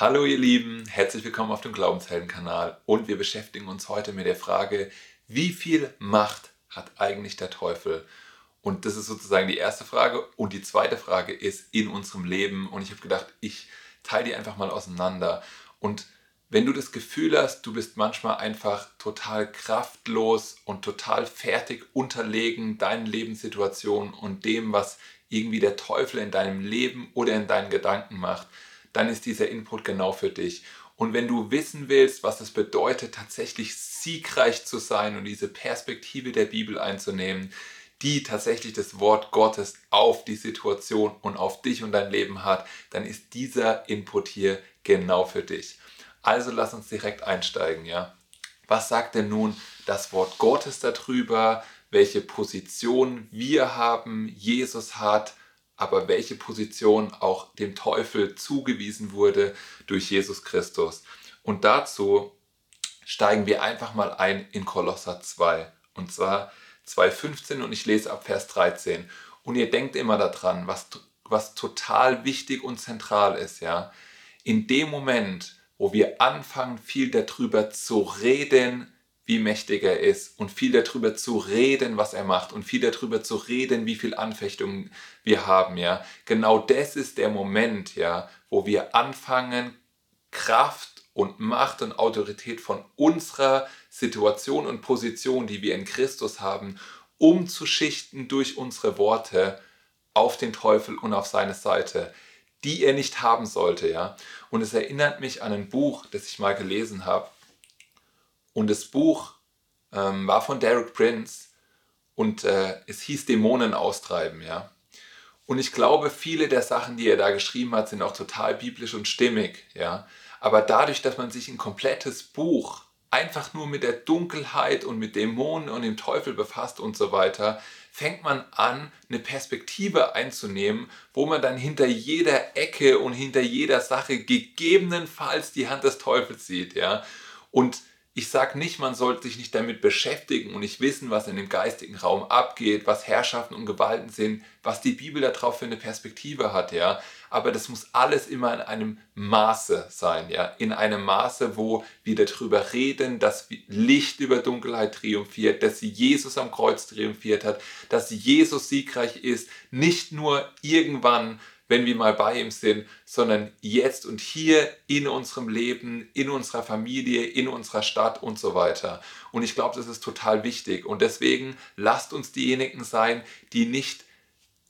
Hallo ihr Lieben, herzlich willkommen auf dem Glaubenshelden-Kanal. Und wir beschäftigen uns heute mit der Frage, wie viel Macht hat eigentlich der Teufel? Und das ist sozusagen die erste Frage. Und die zweite Frage ist in unserem Leben. Und ich habe gedacht, ich teile die einfach mal auseinander. Und wenn du das Gefühl hast, du bist manchmal einfach total kraftlos und total fertig unterlegen deinen Lebenssituationen und dem, was irgendwie der Teufel in deinem Leben oder in deinen Gedanken macht, dann ist dieser Input genau für dich. Und wenn du wissen willst, was es bedeutet, tatsächlich siegreich zu sein und diese Perspektive der Bibel einzunehmen, die tatsächlich das Wort Gottes auf die Situation und auf dich und dein Leben hat, dann ist dieser Input hier genau für dich. Also lass uns direkt einsteigen, ja. Was sagt denn nun das Wort Gottes darüber? Welche Position wir haben, Jesus hat, aber welche Position auch dem Teufel zugewiesen wurde durch Jesus Christus. Und dazu steigen wir einfach mal ein in Kolosser 2. Und zwar 2.15 und ich lese ab Vers 13. Und ihr denkt immer daran, was, was total wichtig und zentral ist, ja. In dem Moment, wo wir anfangen, viel darüber zu reden, wie mächtig er ist und viel darüber zu reden, was er macht und viel darüber zu reden, wie viel Anfechtungen wir haben, ja. Genau das ist der Moment, ja, wo wir anfangen, Kraft und Macht und Autorität von unserer Situation und Position, die wir in Christus haben, umzuschichten durch unsere Worte auf den Teufel und auf seine Seite die er nicht haben sollte, ja. Und es erinnert mich an ein Buch, das ich mal gelesen habe. Und das Buch ähm, war von Derek Prince und äh, es hieß Dämonen austreiben, ja. Und ich glaube, viele der Sachen, die er da geschrieben hat, sind auch total biblisch und stimmig, ja. Aber dadurch, dass man sich ein komplettes Buch einfach nur mit der Dunkelheit und mit Dämonen und dem Teufel befasst und so weiter, fängt man an, eine Perspektive einzunehmen, wo man dann hinter jeder Ecke und hinter jeder Sache gegebenenfalls die Hand des Teufels sieht, ja. Und ich sage nicht, man sollte sich nicht damit beschäftigen und nicht wissen, was in dem geistigen Raum abgeht, was Herrschaften und Gewalten sind, was die Bibel darauf für eine Perspektive hat, ja. Aber das muss alles immer in einem Maße sein, ja. In einem Maße, wo wir darüber reden, dass Licht über Dunkelheit triumphiert, dass Jesus am Kreuz triumphiert hat, dass Jesus siegreich ist, nicht nur irgendwann, wenn wir mal bei ihm sind, sondern jetzt und hier in unserem Leben, in unserer Familie, in unserer Stadt und so weiter. Und ich glaube, das ist total wichtig. Und deswegen lasst uns diejenigen sein, die nicht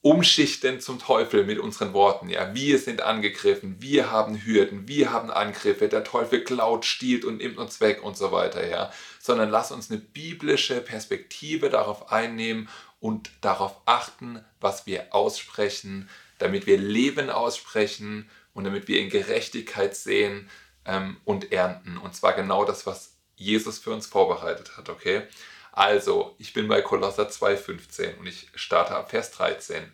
umschichten zum Teufel mit unseren Worten. Ja, wir sind angegriffen, wir haben Hürden, wir haben Angriffe, der Teufel klaut, stiehlt und nimmt uns weg und so weiter. Ja, sondern lass uns eine biblische Perspektive darauf einnehmen und darauf achten, was wir aussprechen, damit wir Leben aussprechen und damit wir in Gerechtigkeit sehen ähm, und ernten. Und zwar genau das, was Jesus für uns vorbereitet hat, okay? Also, ich bin bei Kolosser 2,15 und ich starte ab Vers 13.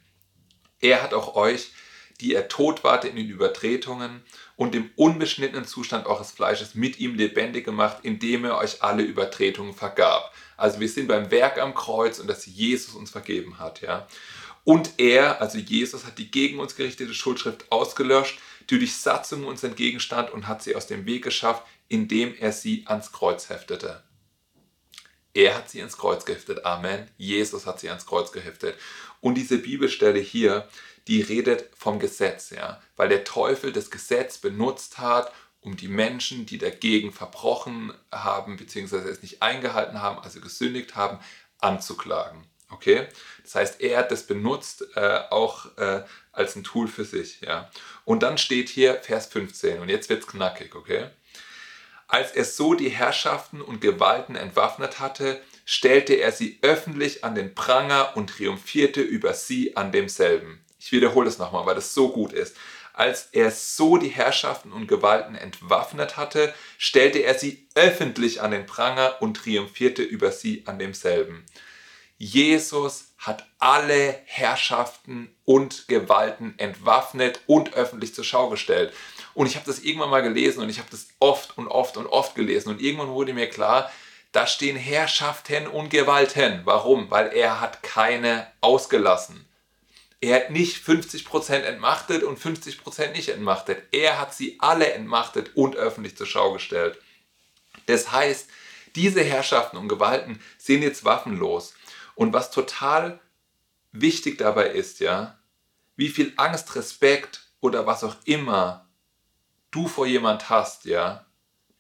Er hat auch euch, die er tot wart in den Übertretungen und im unbeschnittenen Zustand eures Fleisches mit ihm lebendig gemacht, indem er euch alle Übertretungen vergab. Also wir sind beim Werk am Kreuz und dass Jesus uns vergeben hat, ja. Und er, also Jesus, hat die gegen uns gerichtete Schuldschrift ausgelöscht, die durch Satzung uns entgegenstand und hat sie aus dem Weg geschafft, indem er sie ans Kreuz heftete. Er hat sie ans Kreuz geheftet. Amen. Jesus hat sie ans Kreuz geheftet. Und diese Bibelstelle hier, die redet vom Gesetz, ja, weil der Teufel das Gesetz benutzt hat, um die Menschen, die dagegen verbrochen haben, beziehungsweise es nicht eingehalten haben, also gesündigt haben, anzuklagen. Okay? Das heißt, er hat das benutzt äh, auch äh, als ein Tool für sich. Ja? Und dann steht hier Vers 15 und jetzt wird es knackig, okay? Als er so die Herrschaften und Gewalten entwaffnet hatte, stellte er sie öffentlich an den Pranger und triumphierte über sie an demselben. Ich wiederhole es nochmal, weil das so gut ist. Als er so die Herrschaften und Gewalten entwaffnet hatte, stellte er sie öffentlich an den Pranger und triumphierte über sie an demselben. Jesus hat alle Herrschaften und Gewalten entwaffnet und öffentlich zur Schau gestellt. Und ich habe das irgendwann mal gelesen und ich habe das oft und oft und oft gelesen und irgendwann wurde mir klar, da stehen Herrschaften und Gewalten. Warum? Weil er hat keine ausgelassen. Er hat nicht 50% entmachtet und 50% nicht entmachtet. Er hat sie alle entmachtet und öffentlich zur Schau gestellt. Das heißt, diese Herrschaften und Gewalten sind jetzt waffenlos. Und was total wichtig dabei ist, ja, wie viel Angst, Respekt oder was auch immer du vor jemand hast, ja,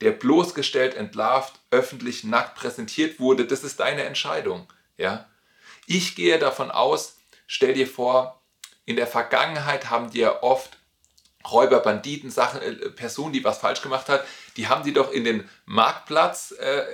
der bloßgestellt, entlarvt, öffentlich nackt präsentiert wurde, das ist deine Entscheidung, ja. Ich gehe davon aus, stell dir vor, in der Vergangenheit haben dir oft Räuber, Banditen, Sachen, äh, Personen, die was falsch gemacht hat, die haben die doch in den Marktplatz äh,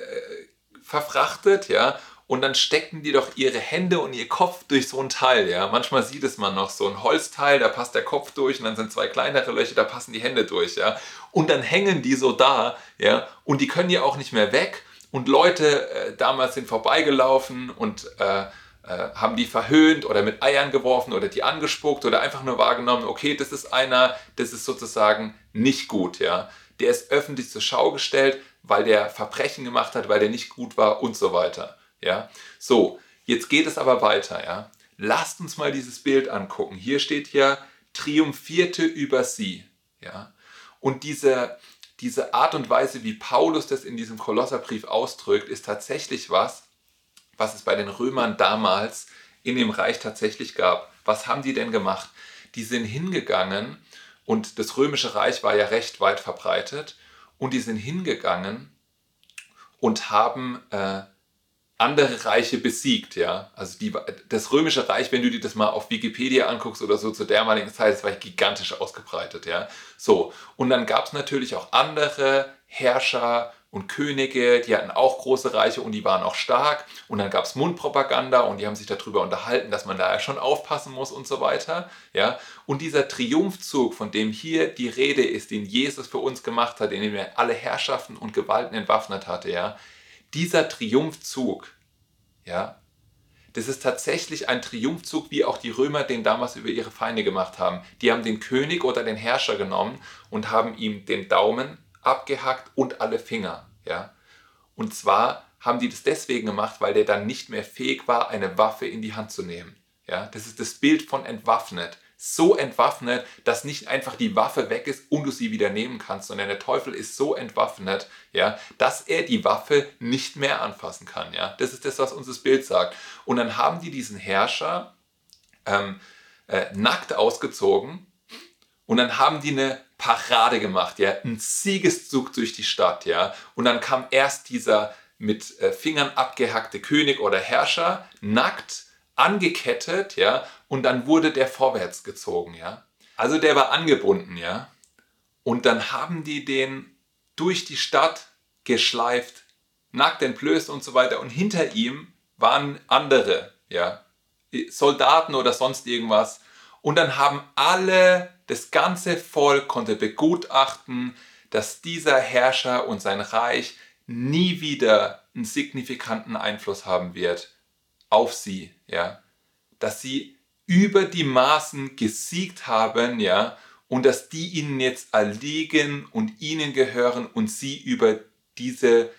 verfrachtet, ja, und dann stecken die doch ihre Hände und ihr Kopf durch so ein Teil, ja. Manchmal sieht es man noch so ein Holzteil, da passt der Kopf durch und dann sind zwei kleinere Löcher, da passen die Hände durch, ja. Und dann hängen die so da, ja, und die können ja auch nicht mehr weg. Und Leute äh, damals sind vorbeigelaufen und äh, äh, haben die verhöhnt oder mit Eiern geworfen oder die angespuckt oder einfach nur wahrgenommen, okay, das ist einer, das ist sozusagen nicht gut, ja. Der ist öffentlich zur Schau gestellt, weil der Verbrechen gemacht hat, weil der nicht gut war und so weiter, ja. So, jetzt geht es aber weiter, ja. Lasst uns mal dieses Bild angucken. Hier steht ja, triumphierte über sie, ja. Und diese, diese Art und Weise, wie Paulus das in diesem Kolosserbrief ausdrückt, ist tatsächlich was, was es bei den Römern damals in dem Reich tatsächlich gab. Was haben die denn gemacht? Die sind hingegangen und das römische Reich war ja recht weit verbreitet und die sind hingegangen und haben äh, andere Reiche besiegt, ja. Also die, das römische Reich, wenn du dir das mal auf Wikipedia anguckst oder so zu damaligen Zeit, das war gigantisch ausgebreitet, ja. So, und dann gab es natürlich auch andere Herrscher und Könige, die hatten auch große Reiche und die waren auch stark. Und dann gab es Mundpropaganda und die haben sich darüber unterhalten, dass man da ja schon aufpassen muss und so weiter. Ja? Und dieser Triumphzug, von dem hier die Rede ist, den Jesus für uns gemacht hat, in dem er alle Herrschaften und Gewalten entwaffnet hatte, ja? Dieser Triumphzug, ja, das ist tatsächlich ein Triumphzug, wie auch die Römer den damals über ihre Feinde gemacht haben. Die haben den König oder den Herrscher genommen und haben ihm den Daumen abgehackt und alle Finger. Ja? Und zwar haben die das deswegen gemacht, weil der dann nicht mehr fähig war, eine Waffe in die Hand zu nehmen. Ja? Das ist das Bild von entwaffnet. So entwaffnet, dass nicht einfach die Waffe weg ist und du sie wieder nehmen kannst, sondern der Teufel ist so entwaffnet, ja, dass er die Waffe nicht mehr anfassen kann. Ja? Das ist das, was uns das Bild sagt. Und dann haben die diesen Herrscher ähm, äh, nackt ausgezogen und dann haben die eine Parade gemacht, ja, ein Siegeszug durch die Stadt, ja. Und dann kam erst dieser mit äh, Fingern abgehackte König oder Herrscher, nackt, angekettet, ja, und dann wurde der vorwärts gezogen, ja. Also der war angebunden, ja. Und dann haben die den durch die Stadt geschleift, nackt entblößt und so weiter. Und hinter ihm waren andere, ja, Soldaten oder sonst irgendwas. Und dann haben alle das ganze Volk konnte begutachten, dass dieser Herrscher und sein Reich nie wieder einen signifikanten Einfluss haben wird auf sie, ja, dass sie über die Maßen gesiegt haben, ja, und dass die ihnen jetzt erliegen und ihnen gehören und sie über diese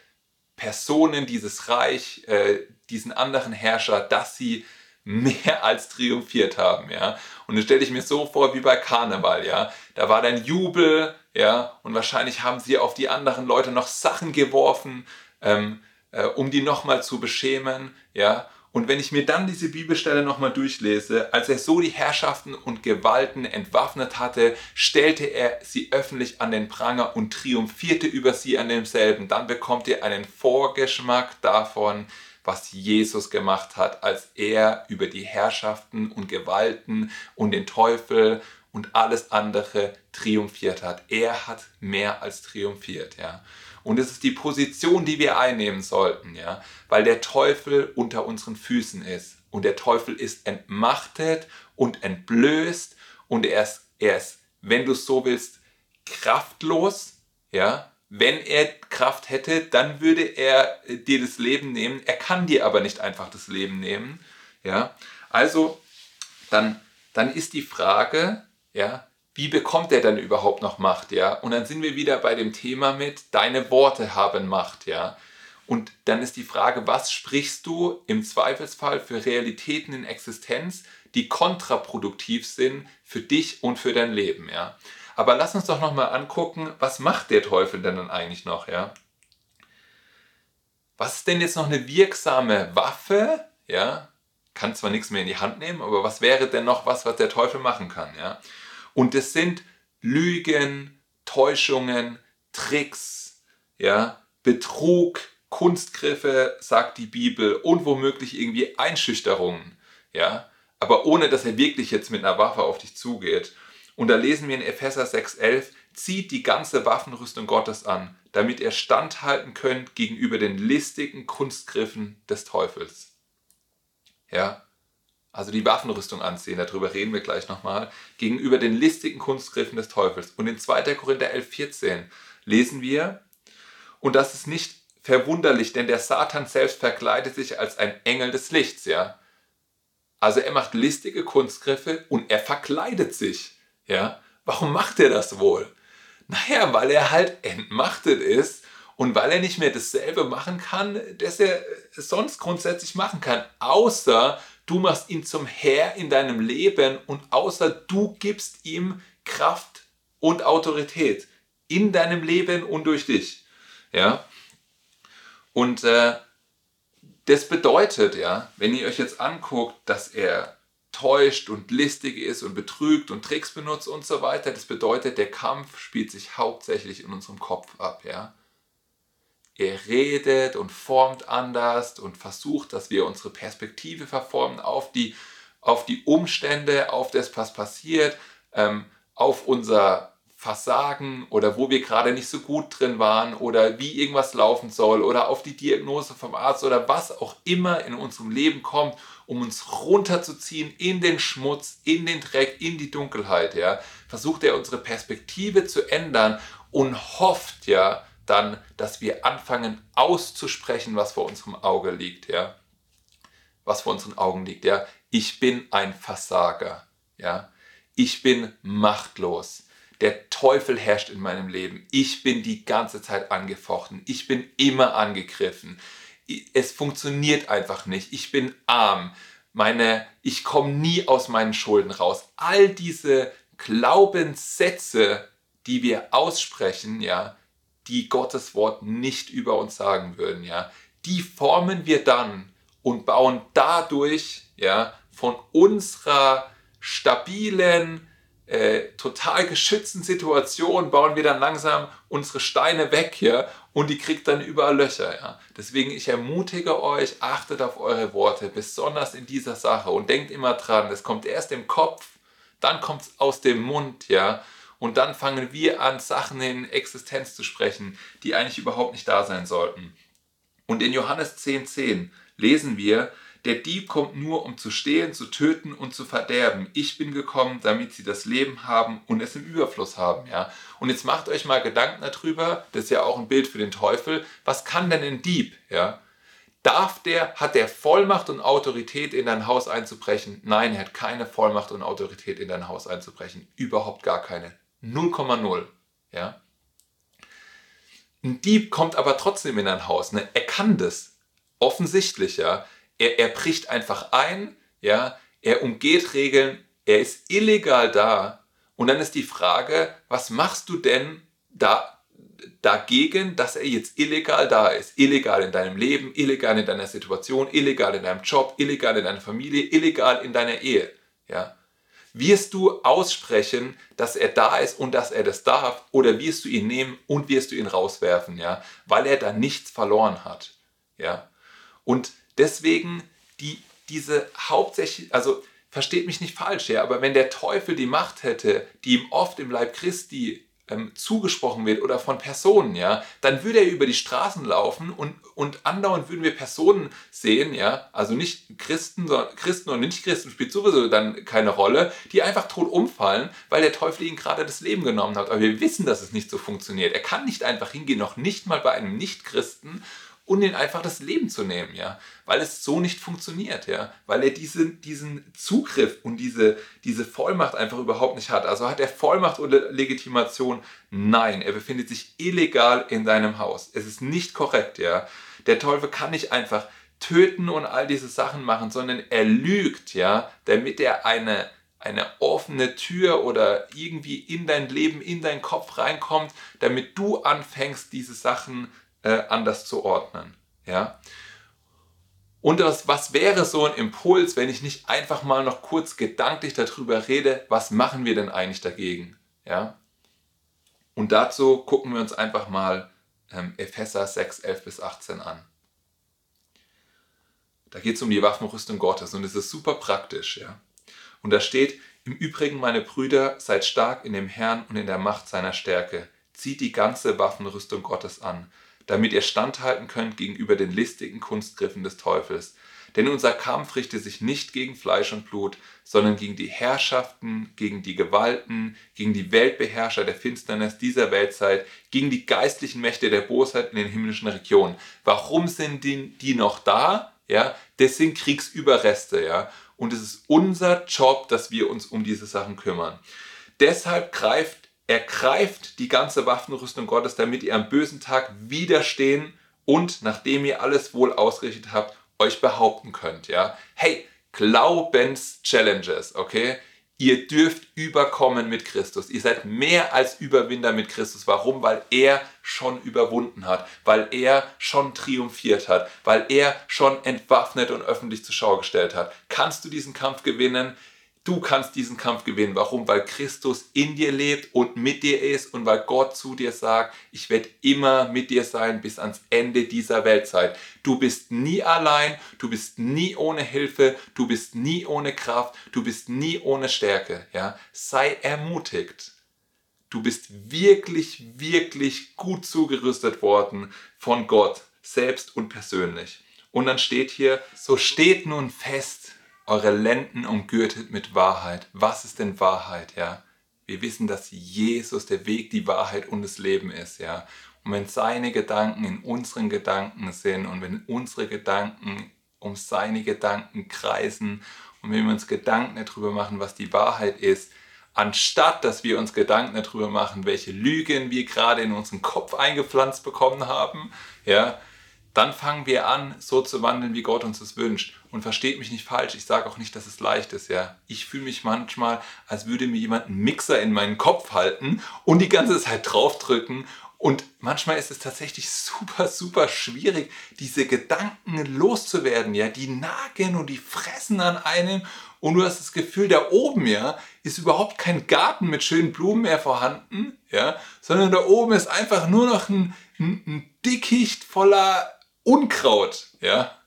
Personen, dieses Reich, äh, diesen anderen Herrscher, dass sie mehr als triumphiert haben, ja. Und das stelle ich mir so vor wie bei Karneval, ja. Da war dann Jubel, ja, und wahrscheinlich haben sie auf die anderen Leute noch Sachen geworfen, ähm, äh, um die nochmal zu beschämen, ja. Und wenn ich mir dann diese Bibelstelle nochmal durchlese, als er so die Herrschaften und Gewalten entwaffnet hatte, stellte er sie öffentlich an den Pranger und triumphierte über sie an demselben. Dann bekommt ihr einen Vorgeschmack davon, was Jesus gemacht hat, als er über die Herrschaften und Gewalten und den Teufel und alles andere triumphiert hat. Er hat mehr als triumphiert, ja. Und es ist die Position, die wir einnehmen sollten, ja, weil der Teufel unter unseren Füßen ist und der Teufel ist entmachtet und entblößt und er ist, er ist wenn du es so willst, kraftlos, ja, wenn er Kraft hätte, dann würde er äh, dir das Leben nehmen. Er kann dir aber nicht einfach das Leben nehmen. Ja? Also, dann, dann ist die Frage, ja, wie bekommt er dann überhaupt noch Macht? Ja? Und dann sind wir wieder bei dem Thema mit, deine Worte haben Macht. Ja? Und dann ist die Frage, was sprichst du im Zweifelsfall für Realitäten in Existenz, die kontraproduktiv sind für dich und für dein Leben, ja. Aber lass uns doch nochmal angucken, was macht der Teufel denn dann eigentlich noch, ja? Was ist denn jetzt noch eine wirksame Waffe, ja? Kann zwar nichts mehr in die Hand nehmen, aber was wäre denn noch was, was der Teufel machen kann, ja? Und es sind Lügen, Täuschungen, Tricks, ja, Betrug, Kunstgriffe, sagt die Bibel, und womöglich irgendwie Einschüchterungen, ja, aber ohne dass er wirklich jetzt mit einer Waffe auf dich zugeht. Und da lesen wir in Epheser 6,11, zieht die ganze Waffenrüstung Gottes an, damit ihr standhalten könnt gegenüber den listigen Kunstgriffen des Teufels. Ja, also die Waffenrüstung anziehen, darüber reden wir gleich nochmal, gegenüber den listigen Kunstgriffen des Teufels. Und in 2. Korinther 11,14 lesen wir, und das ist nicht verwunderlich, denn der Satan selbst verkleidet sich als ein Engel des Lichts, ja. Also er macht listige Kunstgriffe und er verkleidet sich, ja. Warum macht er das wohl? Naja, weil er halt entmachtet ist und weil er nicht mehr dasselbe machen kann, das er sonst grundsätzlich machen kann, außer du machst ihn zum Herr in deinem Leben und außer du gibst ihm Kraft und Autorität in deinem Leben und durch dich. Ja? Und äh, das bedeutet, ja, wenn ihr euch jetzt anguckt, dass er täuscht und listig ist und betrügt und Tricks benutzt und so weiter, das bedeutet, der Kampf spielt sich hauptsächlich in unserem Kopf ab, ja. Er redet und formt anders und versucht, dass wir unsere Perspektive verformen auf die, auf die Umstände, auf das, was passiert, ähm, auf unser Versagen oder wo wir gerade nicht so gut drin waren oder wie irgendwas laufen soll oder auf die Diagnose vom Arzt oder was auch immer in unserem Leben kommt, um uns runterzuziehen in den Schmutz, in den Dreck, in die Dunkelheit, ja, versucht er unsere Perspektive zu ändern und hofft ja dann, dass wir anfangen auszusprechen, was vor unserem Auge liegt, ja. Was vor unseren Augen liegt, ja. Ich bin ein Versager, ja. Ich bin machtlos der Teufel herrscht in meinem Leben. Ich bin die ganze Zeit angefochten. Ich bin immer angegriffen. Es funktioniert einfach nicht. Ich bin arm. Meine, ich komme nie aus meinen Schulden raus. All diese Glaubenssätze, die wir aussprechen, ja, die Gottes Wort nicht über uns sagen würden, ja, die formen wir dann und bauen dadurch, ja, von unserer stabilen, äh, total geschützten Situation bauen wir dann langsam unsere Steine weg hier und die kriegt dann überall Löcher. Ja? Deswegen, ich ermutige euch, achtet auf eure Worte, besonders in dieser Sache und denkt immer dran, es kommt erst im Kopf, dann kommt es aus dem Mund, ja. Und dann fangen wir an, Sachen in Existenz zu sprechen, die eigentlich überhaupt nicht da sein sollten. Und in Johannes 10,10 10 lesen wir, der Dieb kommt nur, um zu stehlen, zu töten und zu verderben. Ich bin gekommen, damit sie das Leben haben und es im Überfluss haben. Ja? Und jetzt macht euch mal Gedanken darüber, das ist ja auch ein Bild für den Teufel, was kann denn ein Dieb? Ja? Darf der, hat der Vollmacht und Autorität in dein Haus einzubrechen? Nein, er hat keine Vollmacht und Autorität in dein Haus einzubrechen. Überhaupt gar keine. 0,0. Ja? Ein Dieb kommt aber trotzdem in dein Haus. Ne? Er kann das. Offensichtlich, ja er, er bricht einfach ein, ja, er umgeht Regeln, er ist illegal da. Und dann ist die Frage, was machst du denn da, dagegen, dass er jetzt illegal da ist? Illegal in deinem Leben, illegal in deiner Situation, illegal in deinem Job, illegal in deiner Familie, illegal in deiner Ehe. Ja? Wirst du aussprechen, dass er da ist und dass er das darf, oder wirst du ihn nehmen und wirst du ihn rauswerfen, ja, weil er da nichts verloren hat, ja? Und Deswegen die, diese hauptsächlich, also versteht mich nicht falsch, ja, aber wenn der Teufel die Macht hätte, die ihm oft im Leib Christi ähm, zugesprochen wird oder von Personen, ja, dann würde er über die Straßen laufen und, und andauernd würden wir Personen sehen, ja, also nicht Christen, sondern Christen und Nicht-Christen spielt sowieso dann keine Rolle, die einfach tot umfallen, weil der Teufel ihnen gerade das Leben genommen hat. Aber wir wissen, dass es nicht so funktioniert. Er kann nicht einfach hingehen, noch nicht mal bei einem Nicht-Christen und ihnen einfach das Leben zu nehmen, ja, weil es so nicht funktioniert, ja, weil er diese, diesen Zugriff und diese, diese Vollmacht einfach überhaupt nicht hat. Also hat er Vollmacht oder Legitimation? Nein, er befindet sich illegal in deinem Haus. Es ist nicht korrekt, ja. Der Teufel kann nicht einfach töten und all diese Sachen machen, sondern er lügt, ja, damit er eine, eine offene Tür oder irgendwie in dein Leben, in deinen Kopf reinkommt, damit du anfängst, diese Sachen äh, anders zu ordnen, ja. Und das, was wäre so ein Impuls, wenn ich nicht einfach mal noch kurz gedanklich darüber rede, was machen wir denn eigentlich dagegen? Ja? Und dazu gucken wir uns einfach mal ähm, Epheser 6, 11 bis 18 an. Da geht es um die Waffenrüstung Gottes und es ist super praktisch. Ja? Und da steht, im Übrigen, meine Brüder, seid stark in dem Herrn und in der Macht seiner Stärke. Zieht die ganze Waffenrüstung Gottes an damit ihr standhalten könnt gegenüber den listigen Kunstgriffen des Teufels. Denn unser Kampf richtet sich nicht gegen Fleisch und Blut, sondern gegen die Herrschaften, gegen die Gewalten, gegen die Weltbeherrscher der Finsternis dieser Weltzeit, gegen die geistlichen Mächte der Bosheit in den himmlischen Regionen. Warum sind die, die noch da? Ja, das sind Kriegsüberreste, ja. Und es ist unser Job, dass wir uns um diese Sachen kümmern. Deshalb greift ergreift die ganze Waffenrüstung Gottes, damit ihr am bösen Tag widerstehen und nachdem ihr alles wohl ausgerichtet habt, euch behaupten könnt. Ja? Hey, Glaubens-Challenges, okay? Ihr dürft überkommen mit Christus. Ihr seid mehr als Überwinder mit Christus. Warum? Weil er schon überwunden hat, weil er schon triumphiert hat, weil er schon entwaffnet und öffentlich zur Schau gestellt hat. Kannst du diesen Kampf gewinnen? Du kannst diesen Kampf gewinnen. Warum? Weil Christus in dir lebt und mit dir ist und weil Gott zu dir sagt, ich werde immer mit dir sein bis ans Ende dieser Weltzeit. Du bist nie allein, du bist nie ohne Hilfe, du bist nie ohne Kraft, du bist nie ohne Stärke. Ja? Sei ermutigt. Du bist wirklich, wirklich gut zugerüstet worden von Gott, selbst und persönlich. Und dann steht hier, so steht nun fest, eure Lenden umgürtet mit Wahrheit. Was ist denn Wahrheit, ja? Wir wissen, dass Jesus der Weg, die Wahrheit und das Leben ist, ja. Und wenn seine Gedanken in unseren Gedanken sind und wenn unsere Gedanken um seine Gedanken kreisen und wenn wir uns Gedanken darüber machen, was die Wahrheit ist, anstatt dass wir uns Gedanken darüber machen, welche Lügen wir gerade in unseren Kopf eingepflanzt bekommen haben, ja, dann fangen wir an, so zu wandeln, wie Gott uns es wünscht. Und versteht mich nicht falsch, ich sage auch nicht, dass es leicht ist, ja. Ich fühle mich manchmal, als würde mir jemand einen Mixer in meinen Kopf halten und die ganze Zeit draufdrücken. Und manchmal ist es tatsächlich super, super schwierig, diese Gedanken loszuwerden, ja. Die nagen und die fressen an einem und du hast das Gefühl, da oben, ja, ist überhaupt kein Garten mit schönen Blumen mehr vorhanden, ja, sondern da oben ist einfach nur noch ein, ein, ein Dickicht voller Unkraut, ja.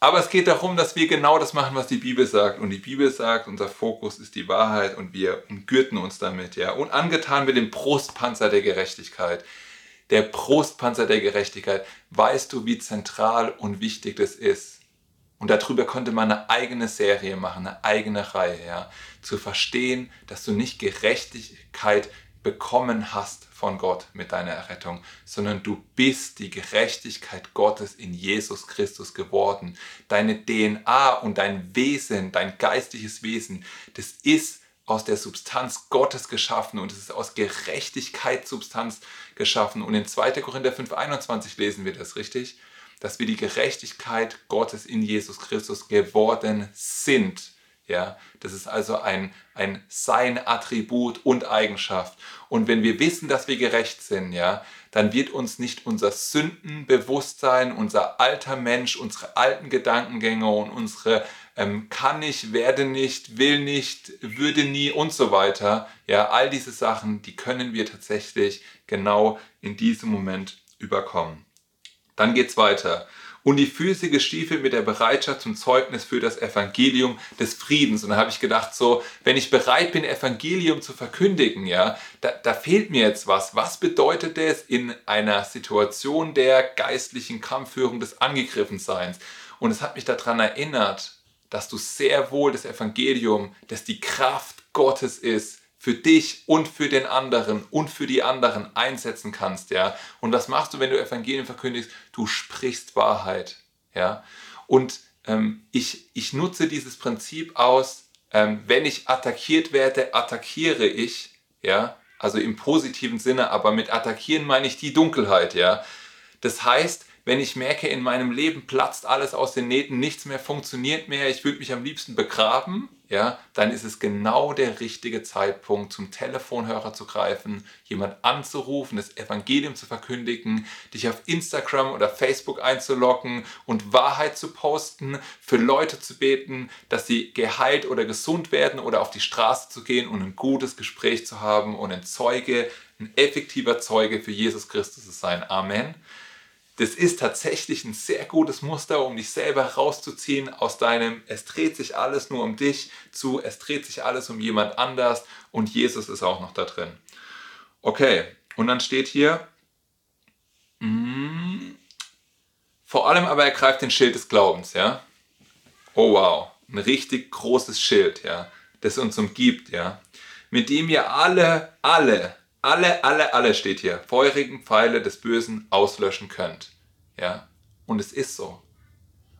Aber es geht darum, dass wir genau das machen, was die Bibel sagt. Und die Bibel sagt, unser Fokus ist die Wahrheit und wir umgürten uns damit, ja. Und angetan mit dem Brustpanzer der Gerechtigkeit. Der Brustpanzer der Gerechtigkeit. Weißt du, wie zentral und wichtig das ist? Und darüber könnte man eine eigene Serie machen, eine eigene Reihe, ja. Zu verstehen, dass du nicht Gerechtigkeit bekommen hast von Gott mit deiner Errettung, sondern du bist die Gerechtigkeit Gottes in Jesus Christus geworden. Deine DNA und dein Wesen, dein geistliches Wesen, das ist aus der Substanz Gottes geschaffen und es ist aus Gerechtigkeitssubstanz geschaffen. Und in 2. Korinther 5,21 lesen wir das, richtig? Dass wir die Gerechtigkeit Gottes in Jesus Christus geworden sind. Ja, das ist also ein, ein sein Attribut und Eigenschaft. Und wenn wir wissen, dass wir gerecht sind, ja, dann wird uns nicht unser Sündenbewusstsein, unser alter Mensch, unsere alten Gedankengänge und unsere ähm, kann nicht, werde nicht, will nicht, würde nie und so weiter, ja, all diese Sachen, die können wir tatsächlich genau in diesem Moment überkommen. Dann geht's weiter und die Füße gestiefelt mit der Bereitschaft zum Zeugnis für das Evangelium des Friedens. Und da habe ich gedacht, so, wenn ich bereit bin, Evangelium zu verkündigen, ja, da, da fehlt mir jetzt was. Was bedeutet es in einer Situation der geistlichen Kampfführung des Angegriffenseins? Und es hat mich daran erinnert, dass du sehr wohl das Evangelium, das die Kraft Gottes ist, für dich und für den anderen und für die anderen einsetzen kannst, ja. Und was machst du, wenn du Evangelien verkündigst? Du sprichst Wahrheit, ja. Und ähm, ich, ich nutze dieses Prinzip aus, ähm, wenn ich attackiert werde, attackiere ich, ja. Also im positiven Sinne, aber mit attackieren meine ich die Dunkelheit, ja. Das heißt, wenn ich merke, in meinem Leben platzt alles aus den Nähten, nichts mehr funktioniert mehr, ich würde mich am liebsten begraben, ja, dann ist es genau der richtige Zeitpunkt, zum Telefonhörer zu greifen, jemand anzurufen, das Evangelium zu verkündigen, dich auf Instagram oder Facebook einzuloggen und Wahrheit zu posten, für Leute zu beten, dass sie geheilt oder gesund werden oder auf die Straße zu gehen und ein gutes Gespräch zu haben und ein Zeuge, ein effektiver Zeuge für Jesus Christus zu sein. Amen das ist tatsächlich ein sehr gutes Muster, um dich selber rauszuziehen aus deinem Es dreht sich alles nur um dich zu Es dreht sich alles um jemand anders und Jesus ist auch noch da drin. Okay, und dann steht hier, mm, vor allem aber ergreift den Schild des Glaubens, ja. Oh wow, ein richtig großes Schild, ja, das uns umgibt, ja, mit dem ihr alle, alle alle, alle, alle steht hier, feurigen Pfeile des Bösen auslöschen könnt. Ja, und es ist so.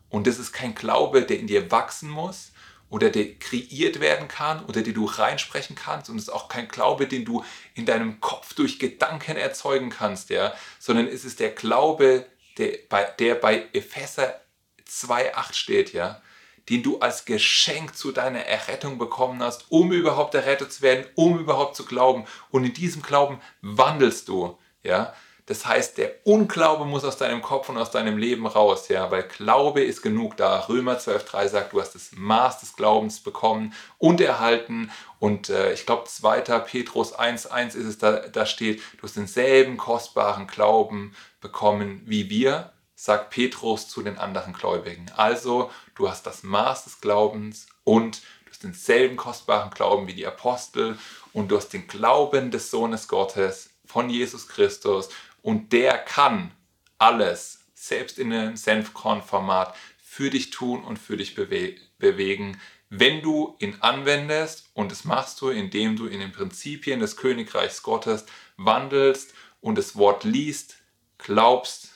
Und das ist kein Glaube, der in dir wachsen muss oder der kreiert werden kann oder den du reinsprechen kannst. Und es ist auch kein Glaube, den du in deinem Kopf durch Gedanken erzeugen kannst, ja, sondern es ist der Glaube, der bei, der bei Epheser 2,8 steht, ja den du als Geschenk zu deiner Errettung bekommen hast, um überhaupt errettet zu werden, um überhaupt zu glauben. Und in diesem Glauben wandelst du. Ja? Das heißt, der Unglaube muss aus deinem Kopf und aus deinem Leben raus, ja, weil Glaube ist genug da. Römer 12,3 sagt, du hast das Maß des Glaubens bekommen und erhalten. Und äh, ich glaube, 2. Petrus 1,1 ist es, da, da steht, du hast denselben kostbaren Glauben bekommen wie wir sagt Petrus zu den anderen Gläubigen. Also, du hast das Maß des Glaubens und du hast denselben kostbaren Glauben wie die Apostel und du hast den Glauben des Sohnes Gottes von Jesus Christus und der kann alles, selbst in einem Senfkorn-Format, für dich tun und für dich bewe bewegen, wenn du ihn anwendest und das machst du, indem du in den Prinzipien des Königreichs Gottes wandelst und das Wort liest, glaubst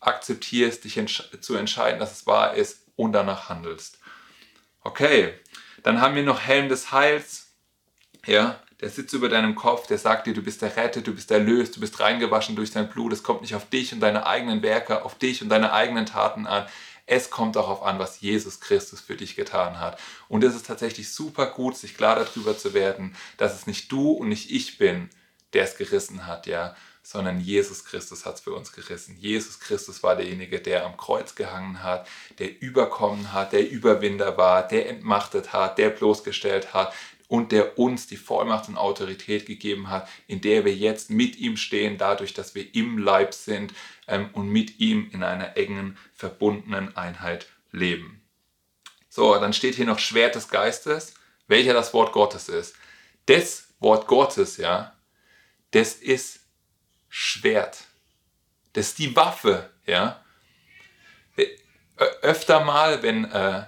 akzeptierst, dich entsch zu entscheiden, dass es wahr ist und danach handelst. Okay, dann haben wir noch Helm des Heils. Ja, der sitzt über deinem Kopf, der sagt dir, du bist errettet, du bist erlöst, du bist reingewaschen durch dein Blut. Es kommt nicht auf dich und deine eigenen Werke, auf dich und deine eigenen Taten an. Es kommt darauf an, was Jesus Christus für dich getan hat. Und es ist tatsächlich super gut, sich klar darüber zu werden, dass es nicht du und nicht ich bin, der es gerissen hat, ja, sondern Jesus Christus hat es für uns gerissen. Jesus Christus war derjenige, der am Kreuz gehangen hat, der überkommen hat, der Überwinder war, der entmachtet hat, der bloßgestellt hat und der uns die Vollmacht und Autorität gegeben hat, in der wir jetzt mit ihm stehen, dadurch, dass wir im Leib sind ähm, und mit ihm in einer engen, verbundenen Einheit leben. So, dann steht hier noch Schwert des Geistes, welcher das Wort Gottes ist. Das Wort Gottes, ja, das ist Schwert. Das ist die Waffe, ja. Öfter mal, wenn, äh,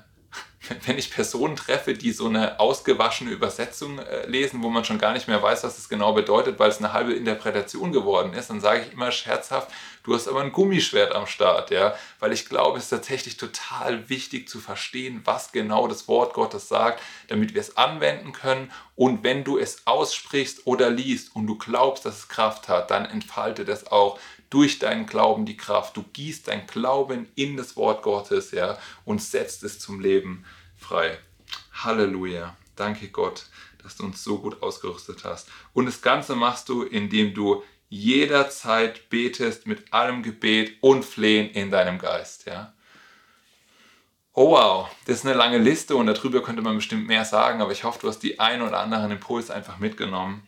wenn ich Personen treffe, die so eine ausgewaschene Übersetzung äh, lesen, wo man schon gar nicht mehr weiß, was das genau bedeutet, weil es eine halbe Interpretation geworden ist, dann sage ich immer scherzhaft, du hast aber ein Gummischwert am Start, ja, weil ich glaube, es ist tatsächlich total wichtig zu verstehen, was genau das Wort Gottes sagt, damit wir es anwenden können. Und wenn du es aussprichst oder liest und du glaubst, dass es Kraft hat, dann entfalte das auch durch deinen Glauben die Kraft. Du gießt dein Glauben in das Wort Gottes, ja, und setzt es zum Leben frei. Halleluja. Danke Gott, dass du uns so gut ausgerüstet hast. Und das Ganze machst du, indem du jederzeit betest mit allem Gebet und Flehen in deinem Geist, ja. Oh wow, das ist eine lange Liste und darüber könnte man bestimmt mehr sagen, aber ich hoffe, du hast die ein oder anderen Impuls einfach mitgenommen.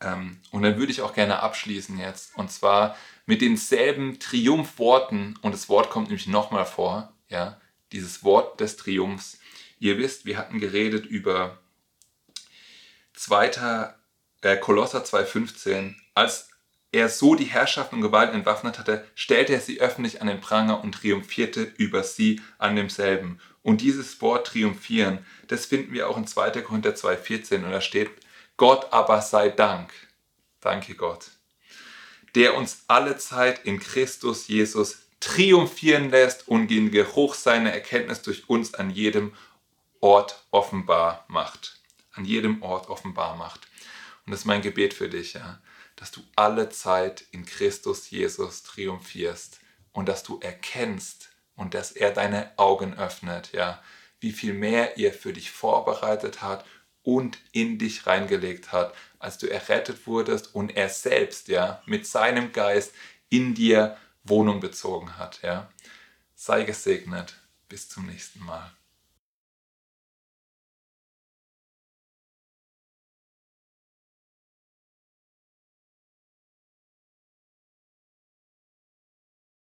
Ähm, und dann würde ich auch gerne abschließen jetzt. Und zwar mit denselben Triumphworten. Und das Wort kommt nämlich nochmal vor. Ja, dieses Wort des Triumphs. Ihr wisst, wir hatten geredet über 2. Äh, Kolosser 2,15. Als er so die Herrschaft und Gewalt entwaffnet hatte, stellte er sie öffentlich an den Pranger und triumphierte über sie an demselben. Und dieses Wort triumphieren, das finden wir auch in 2. Korinther 2,14 und da steht, Gott aber sei Dank, danke Gott, der uns alle Zeit in Christus Jesus triumphieren lässt und den Geruch seiner Erkenntnis durch uns an jedem Ort offenbar macht. An jedem Ort offenbar macht. Und das ist mein Gebet für dich, ja, dass du alle Zeit in Christus Jesus triumphierst und dass du erkennst und dass er deine Augen öffnet, ja, wie viel mehr er für dich vorbereitet hat und in dich reingelegt hat, als du errettet wurdest und er selbst, ja, mit seinem Geist in dir Wohnung bezogen hat. Ja. Sei gesegnet. Bis zum nächsten Mal.